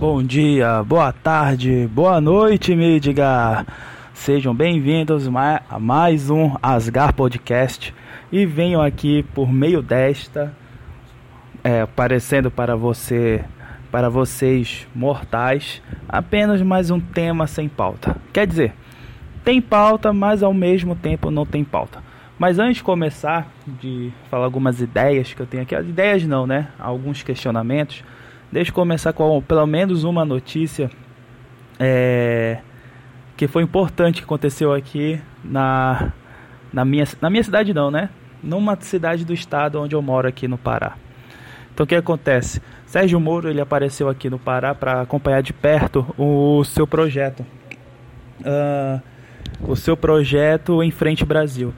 bom dia, boa tarde, boa noite, Midgar. Sejam bem-vindos a mais um Asgar Podcast e venham aqui por meio desta é, aparecendo para você, para vocês mortais, apenas mais um tema sem pauta. Quer dizer, tem pauta, mas ao mesmo tempo não tem pauta. Mas antes de começar de falar algumas ideias que eu tenho aqui, as ideias não, né? Alguns questionamentos. Deixa eu começar com pelo menos uma notícia é, que foi importante que aconteceu aqui na, na, minha, na minha cidade não, né? Numa cidade do estado onde eu moro aqui no Pará. Então o que acontece? Sérgio Moro ele apareceu aqui no Pará para acompanhar de perto o seu projeto. Uh, o seu projeto em frente Brasil.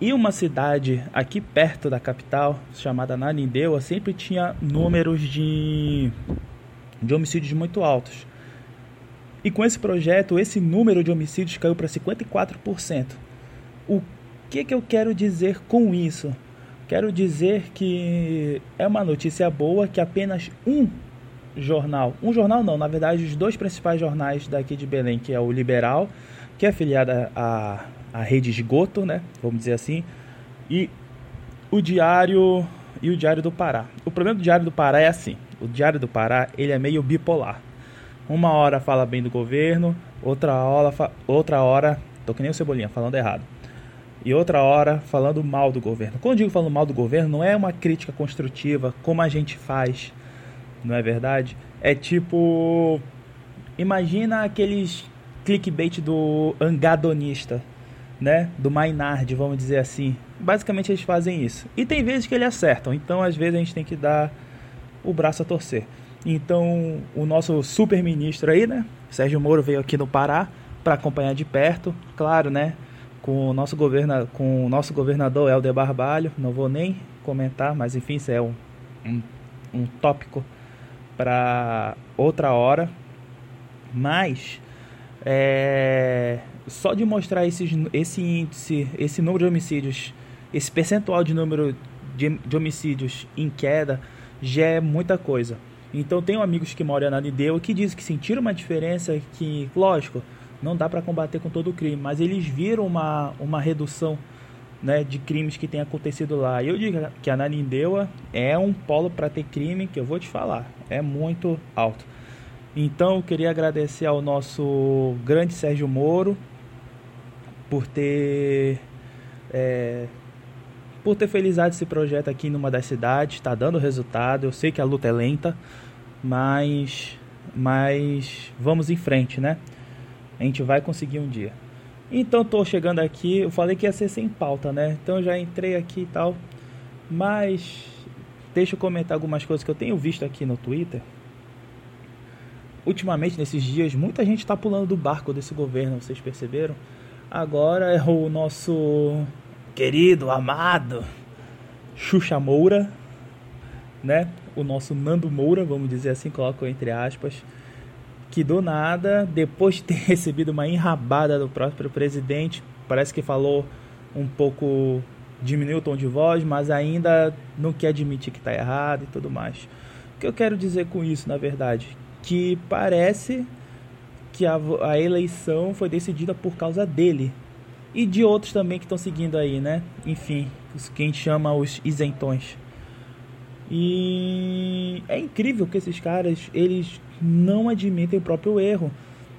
E uma cidade aqui perto da capital, chamada Nanindeua, sempre tinha números de, de homicídios muito altos. E com esse projeto, esse número de homicídios caiu para 54%. O que, que eu quero dizer com isso? Quero dizer que é uma notícia boa que apenas um jornal, um jornal não, na verdade os dois principais jornais daqui de Belém, que é o Liberal, que é afiliada a a rede esgoto, né? Vamos dizer assim. E o diário e o Diário do Pará. O problema do Diário do Pará é assim: o Diário do Pará ele é meio bipolar. Uma hora fala bem do governo, outra hora, outra hora, tô que nem o Cebolinha falando errado. E outra hora falando mal do governo. Quando eu digo falando mal do governo, não é uma crítica construtiva como a gente faz, não é verdade? É tipo imagina aqueles clickbait do angadonista né, do Maynard, vamos dizer assim. Basicamente eles fazem isso. E tem vezes que eles acertam, então às vezes a gente tem que dar o braço a torcer. Então, o nosso super ministro aí, né, Sérgio Moro veio aqui no Pará para acompanhar de perto, claro, né, com o nosso governa, com o nosso governador Helder Barbalho, não vou nem comentar, mas enfim, isso é um, um, um tópico para outra hora. Mas é, só de mostrar esses, esse índice, esse número de homicídios, esse percentual de número de, de homicídios em queda, já é muita coisa. Então tenho amigos que moram na Nideu que dizem que sentiram uma diferença que, lógico, não dá para combater com todo o crime, mas eles viram uma, uma redução né, de crimes que tem acontecido lá. Eu digo que a Nanindeua é um polo para ter crime que eu vou te falar, é muito alto. Então eu queria agradecer ao nosso grande Sérgio Moro, por ter é, por ter felizado esse projeto aqui numa das cidades, está dando resultado. Eu sei que a luta é lenta, mas mas vamos em frente, né? A gente vai conseguir um dia. Então tô chegando aqui, eu falei que ia ser sem pauta, né? Então já entrei aqui e tal. Mas deixa eu comentar algumas coisas que eu tenho visto aqui no Twitter. Ultimamente, nesses dias, muita gente está pulando do barco desse governo, vocês perceberam? Agora é o nosso querido, amado Xuxa Moura, né? O nosso Nando Moura, vamos dizer assim, coloco entre aspas, que do nada, depois de ter recebido uma enrabada do próprio presidente, parece que falou um pouco, diminuiu o tom de voz, mas ainda não quer admitir que está errado e tudo mais. O que eu quero dizer com isso, na verdade? Que parece que a, a eleição foi decidida por causa dele e de outros também que estão seguindo aí, né? Enfim, os que a gente chama os isentões. E é incrível que esses caras, eles não admitem o próprio erro.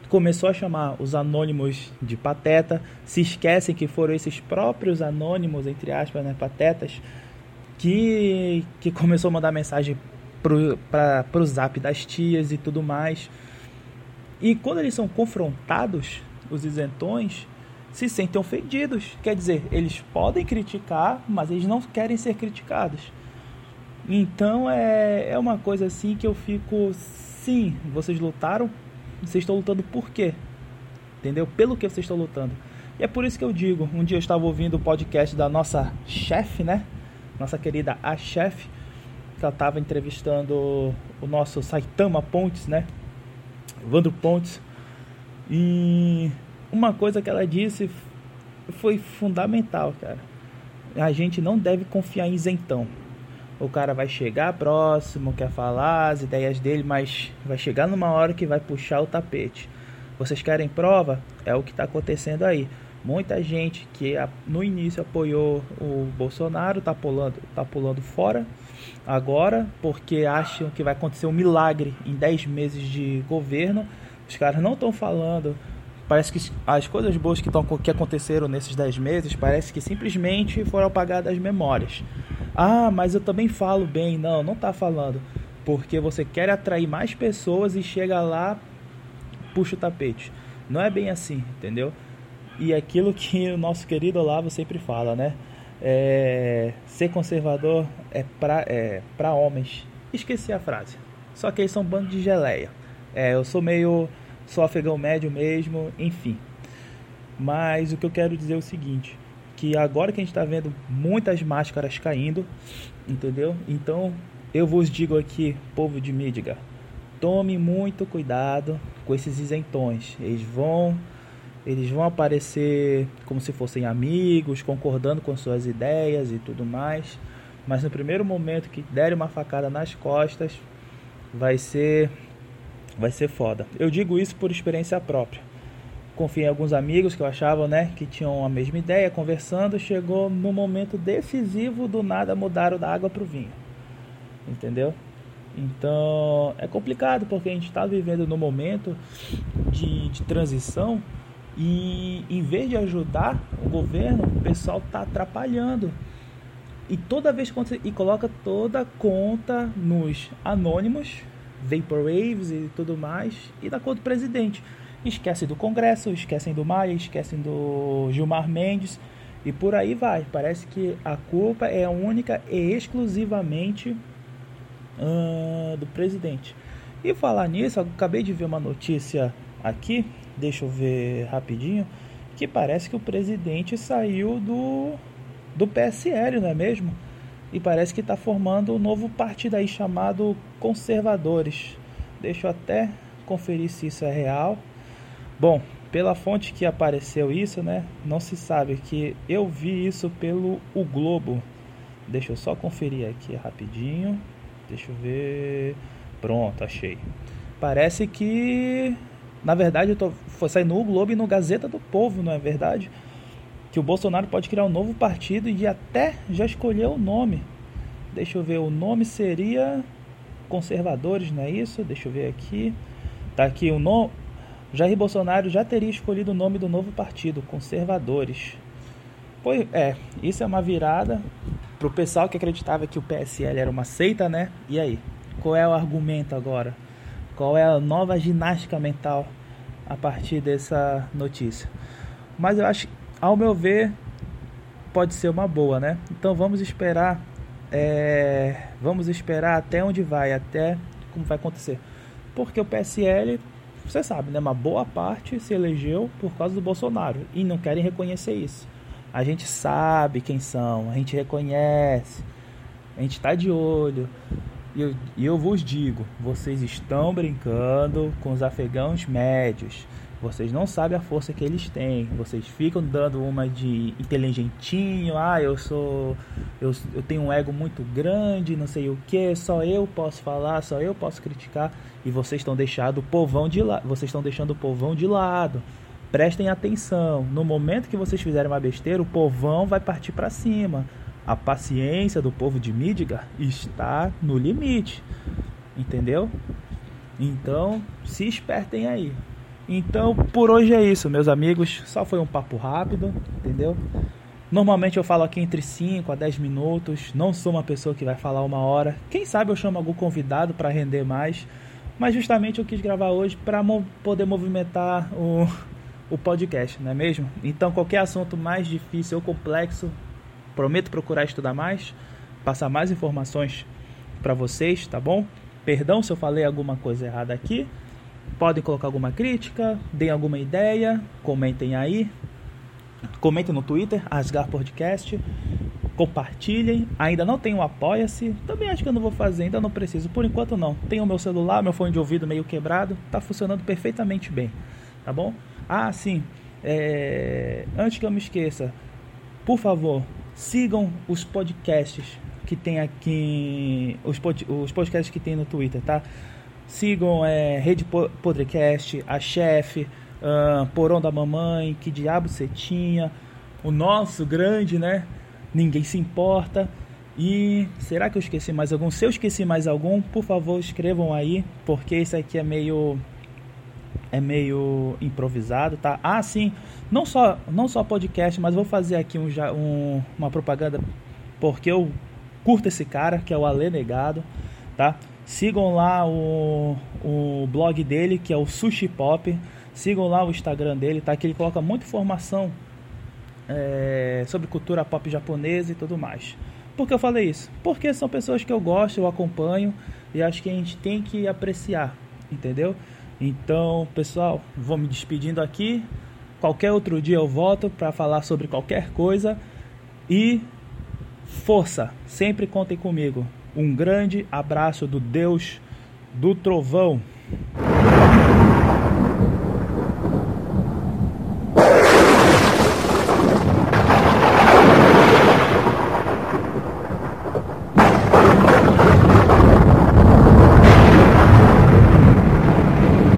Começou a chamar os anônimos de pateta, se esquecem que foram esses próprios anônimos, entre aspas, né, patetas, que, que começou a mandar mensagem para o zap das tias e tudo mais. E quando eles são confrontados, os isentões se sentem ofendidos. Quer dizer, eles podem criticar, mas eles não querem ser criticados. Então é, é uma coisa assim que eu fico. Sim, vocês lutaram, vocês estão lutando por quê? Entendeu? Pelo que vocês estão lutando. E é por isso que eu digo: um dia eu estava ouvindo o podcast da nossa chefe, né? Nossa querida a chefe, que ela estava entrevistando o nosso Saitama Pontes, né? Evandro Pontes. E uma coisa que ela disse foi fundamental, cara. A gente não deve confiar em isentão. o cara vai chegar próximo, quer falar as ideias dele, mas vai chegar numa hora que vai puxar o tapete. Vocês querem prova? É o que está acontecendo aí. Muita gente que no início apoiou o Bolsonaro está pulando, tá pulando fora agora porque acham que vai acontecer um milagre em 10 meses de governo. Os caras não estão falando. Parece que as coisas boas que, tão, que aconteceram nesses 10 meses parece que simplesmente foram apagadas as memórias. Ah, mas eu também falo bem. Não, não está falando. Porque você quer atrair mais pessoas e chega lá, puxa o tapete. Não é bem assim, entendeu? E aquilo que o nosso querido Olavo sempre fala, né? É, ser conservador é para é pra homens. Esqueci a frase. Só que eles são um bando de geleia. É, eu sou meio. sou afegão médio mesmo, enfim. Mas o que eu quero dizer é o seguinte: que agora que a gente está vendo muitas máscaras caindo, entendeu? Então eu vos digo aqui, povo de Mídiga, tome muito cuidado com esses isentões. Eles vão eles vão aparecer como se fossem amigos, concordando com suas ideias e tudo mais. Mas no primeiro momento que derem uma facada nas costas, vai ser vai ser foda. Eu digo isso por experiência própria. Confiei em alguns amigos que eu achava, né, que tinham a mesma ideia, conversando, chegou no momento decisivo do nada mudaram da água para o vinho. Entendeu? Então é complicado porque a gente está vivendo no momento de, de transição e em vez de ajudar o governo, o pessoal está atrapalhando. E toda vez que e coloca toda a conta nos anônimos, Vaporwaves e tudo mais, e da conta do presidente. Esquece do Congresso, esquecem do Maia, esquecem do Gilmar Mendes e por aí vai. Parece que a culpa é única e exclusivamente uh, do presidente. E falar nisso, acabei de ver uma notícia aqui deixa eu ver rapidinho, que parece que o presidente saiu do, do PSL, não é mesmo? E parece que está formando um novo partido aí chamado Conservadores. Deixa eu até conferir se isso é real. Bom, pela fonte que apareceu isso, né? Não se sabe que eu vi isso pelo o Globo. Deixa eu só conferir aqui rapidinho. Deixa eu ver. Pronto, achei. Parece que na verdade, eu tô, foi sair no Globo e no Gazeta do Povo, não é verdade? Que o Bolsonaro pode criar um novo partido e até já escolheu o nome. Deixa eu ver, o nome seria Conservadores, não é isso? Deixa eu ver aqui. Tá aqui o nome. Jair Bolsonaro já teria escolhido o nome do novo partido, Conservadores. Pois é, isso é uma virada pro pessoal que acreditava que o PSL era uma seita, né? E aí? Qual é o argumento agora? Qual é a nova ginástica mental a partir dessa notícia? Mas eu acho, ao meu ver, pode ser uma boa, né? Então vamos esperar, é, vamos esperar até onde vai, até como vai acontecer. Porque o PSL, você sabe, né? Uma boa parte se elegeu por causa do Bolsonaro e não querem reconhecer isso. A gente sabe quem são, a gente reconhece, a gente está de olho. E eu, eu vos digo, vocês estão brincando com os afegãos médios. Vocês não sabem a força que eles têm. Vocês ficam dando uma de inteligentinho. Ah, eu sou. Eu, eu tenho um ego muito grande, não sei o que. Só eu posso falar, só eu posso criticar. E vocês estão deixando o povão de lado. Vocês estão deixando o povão de lado. Prestem atenção. No momento que vocês fizerem uma besteira, o povão vai partir para cima. A paciência do povo de Midgar está no limite. Entendeu? Então, se espertem aí. Então, por hoje é isso, meus amigos. Só foi um papo rápido, entendeu? Normalmente eu falo aqui entre 5 a 10 minutos. Não sou uma pessoa que vai falar uma hora. Quem sabe eu chamo algum convidado para render mais. Mas justamente eu quis gravar hoje para mo poder movimentar o, o podcast, não é mesmo? Então, qualquer assunto mais difícil ou complexo, Prometo procurar estudar mais, passar mais informações para vocês, tá bom? Perdão se eu falei alguma coisa errada aqui. Podem colocar alguma crítica, deem alguma ideia, comentem aí. Comentem no Twitter, Asgar Podcast. Compartilhem. Ainda não tenho Apoia-se. Também acho que eu não vou fazer, ainda não preciso. Por enquanto não. Tenho meu celular, meu fone de ouvido meio quebrado. Tá funcionando perfeitamente bem. Tá bom? Ah, sim. É... Antes que eu me esqueça, por favor, Sigam os podcasts que tem aqui, os, pod, os podcasts que tem no Twitter, tá? Sigam é, Rede Podcast, a Chefe, uh, Porão da Mamãe, Que Diabo Você Tinha, o nosso grande, né? Ninguém se importa. E será que eu esqueci mais algum? Se eu esqueci mais algum, por favor, escrevam aí, porque esse aqui é meio é meio improvisado, tá? Ah, sim, não só não só podcast, mas vou fazer aqui um, um, uma propaganda porque eu curto esse cara, que é o Ale Negado, tá? Sigam lá o, o blog dele, que é o Sushi Pop. Sigam lá o Instagram dele, tá? Que ele coloca muita informação é, sobre cultura pop japonesa e tudo mais. Por que eu falei isso? Porque são pessoas que eu gosto, eu acompanho e acho que a gente tem que apreciar, entendeu? Então, pessoal, vou me despedindo aqui. Qualquer outro dia eu volto para falar sobre qualquer coisa e força, sempre contem comigo. Um grande abraço do Deus do Trovão.